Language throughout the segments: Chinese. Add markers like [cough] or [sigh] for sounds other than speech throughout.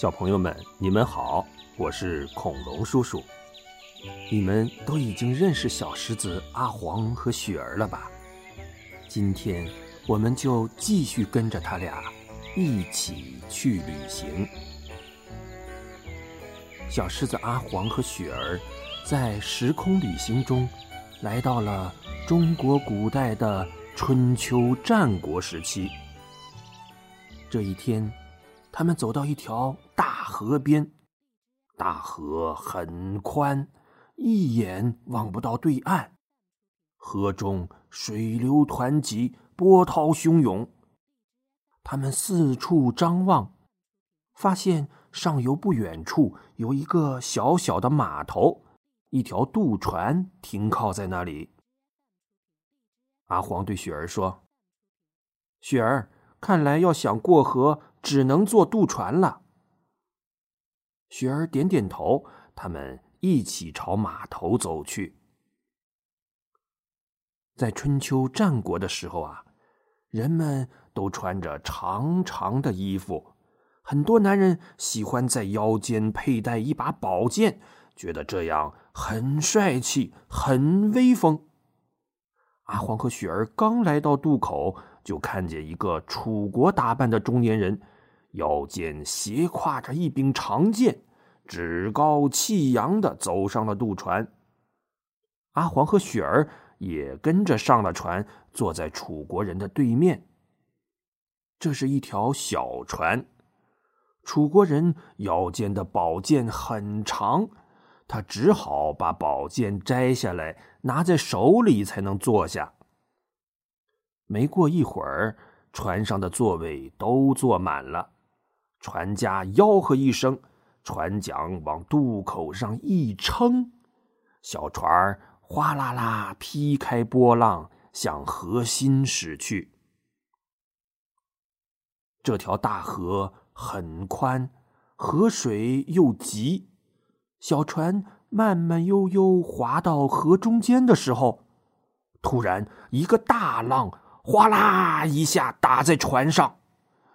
小朋友们，你们好，我是恐龙叔叔。你们都已经认识小狮子阿黄和雪儿了吧？今天我们就继续跟着他俩一起去旅行。小狮子阿黄和雪儿在时空旅行中，来到了中国古代的春秋战国时期。这一天，他们走到一条。大河边，大河很宽，一眼望不到对岸。河中水流湍急，波涛汹涌。他们四处张望，发现上游不远处有一个小小的码头，一条渡船停靠在那里。阿黄对雪儿说：“雪儿，看来要想过河，只能坐渡船了。”雪儿点点头，他们一起朝码头走去。在春秋战国的时候啊，人们都穿着长长的衣服，很多男人喜欢在腰间佩戴一把宝剑，觉得这样很帅气、很威风。阿黄和雪儿刚来到渡口，就看见一个楚国打扮的中年人。腰间斜挎着一柄长剑，趾高气扬的走上了渡船。阿黄和雪儿也跟着上了船，坐在楚国人的对面。这是一条小船，楚国人腰间的宝剑很长，他只好把宝剑摘下来，拿在手里才能坐下。没过一会儿，船上的座位都坐满了。船家吆喝一声，船桨往渡口上一撑，小船儿哗啦啦劈开波浪，向河心驶去。这条大河很宽，河水又急，小船慢慢悠悠划到河中间的时候，突然一个大浪哗啦一下打在船上。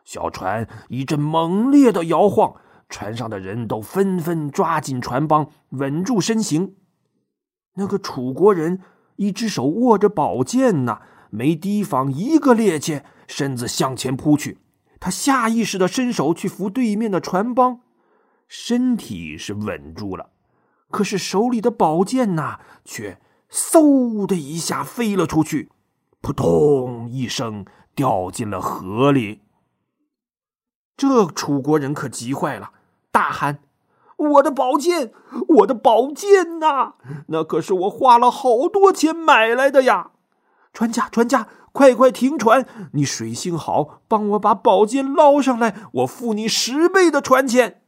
小船一阵猛烈的摇晃，船上的人都纷纷抓紧船帮，稳住身形。那个楚国人一只手握着宝剑呢，没提防一个趔趄，身子向前扑去。他下意识的伸手去扶对面的船帮，身体是稳住了，可是手里的宝剑呐，却嗖的一下飞了出去，扑通一声掉进了河里。这楚国人可急坏了，大喊：“我的宝剑，我的宝剑呐！那可是我花了好多钱买来的呀！船家，船家，快快停船！你水性好，帮我把宝剑捞上来，我付你十倍的船钱。”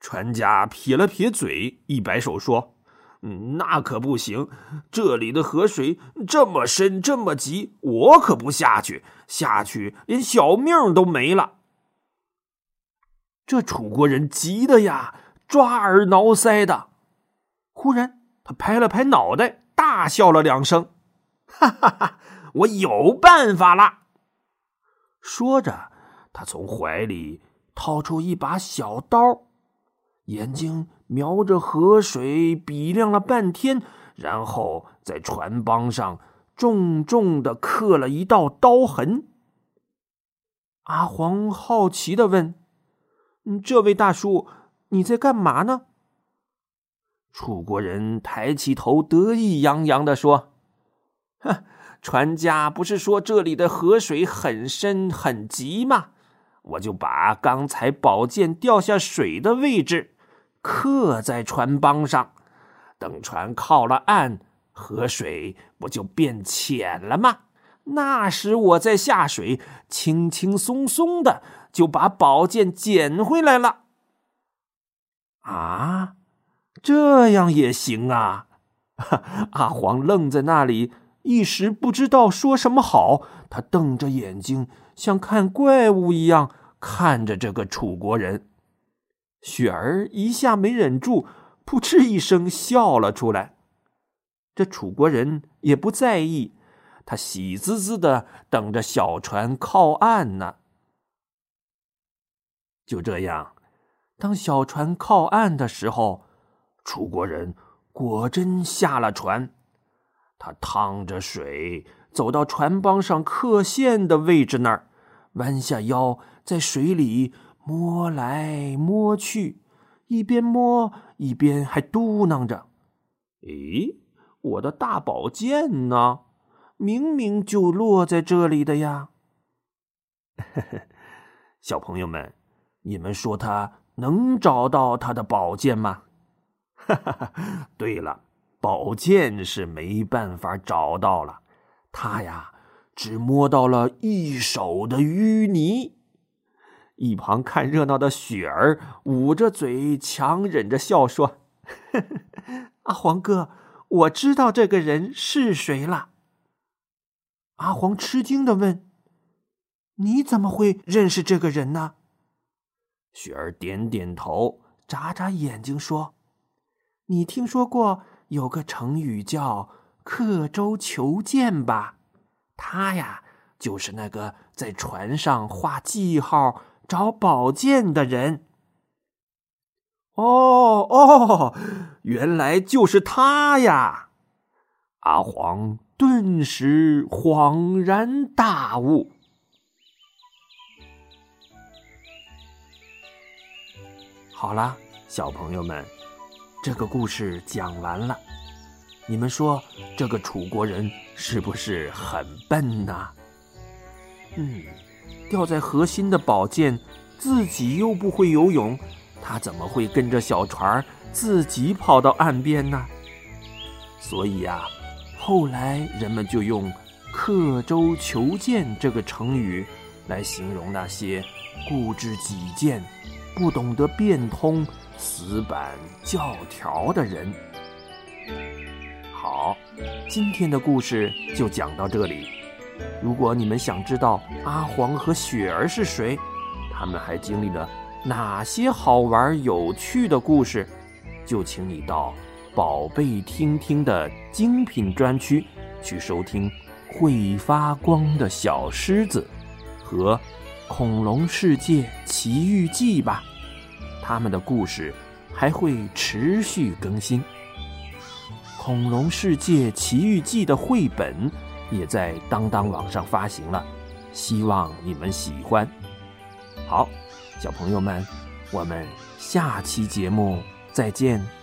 船家撇了撇嘴，一摆手说。那可不行，这里的河水这么深，这么急，我可不下去，下去连小命都没了。这楚国人急的呀，抓耳挠腮的。忽然，他拍了拍脑袋，大笑了两声：“哈哈哈，我有办法了！”说着，他从怀里掏出一把小刀。眼睛瞄着河水，比量了半天，然后在船帮上重重的刻了一道刀痕。阿黄好奇的问：“这位大叔，你在干嘛呢？”楚国人抬起头，得意洋洋的说：“哼，船家不是说这里的河水很深很急吗？我就把刚才宝剑掉下水的位置。”刻在船帮上，等船靠了岸，河水不就变浅了吗？那时我再下水，轻轻松松的就把宝剑捡回来了。啊，这样也行啊！[laughs] 阿黄愣在那里，一时不知道说什么好。他瞪着眼睛，像看怪物一样看着这个楚国人。雪儿一下没忍住，扑哧一声笑了出来。这楚国人也不在意，他喜滋滋的等着小船靠岸呢。就这样，当小船靠岸的时候，楚国人果真下了船。他趟着水走到船帮上刻线的位置那儿，弯下腰在水里摸来摸去，一边摸一边还嘟囔着：“诶，我的大宝剑呢？明明就落在这里的呀！” [laughs] 小朋友们，你们说他能找到他的宝剑吗？哈哈哈，对了。宝剑是没办法找到了，他呀只摸到了一手的淤泥。一旁看热闹的雪儿捂着嘴，强忍着笑说：“阿黄哥，我知道这个人是谁了。”阿黄吃惊的问：“你怎么会认识这个人呢？”雪儿点点头，眨眨眼睛说：“你听说过？”有个成语叫“刻舟求剑”吧？他呀，就是那个在船上画记号、找宝剑的人。哦哦，原来就是他呀！阿黄顿时恍然大悟。好了，小朋友们。这个故事讲完了，你们说这个楚国人是不是很笨呐？嗯，掉在河心的宝剑，自己又不会游泳，他怎么会跟着小船自己跑到岸边呢？所以呀，后来人们就用“刻舟求剑”这个成语来形容那些固执己见、不懂得变通。死板教条的人。好，今天的故事就讲到这里。如果你们想知道阿黄和雪儿是谁，他们还经历了哪些好玩有趣的故事，就请你到“宝贝听听”的精品专区去收听《会发光的小狮子》和《恐龙世界奇遇记》吧。他们的故事还会持续更新，《恐龙世界奇遇记》的绘本也在当当网上发行了，希望你们喜欢。好，小朋友们，我们下期节目再见。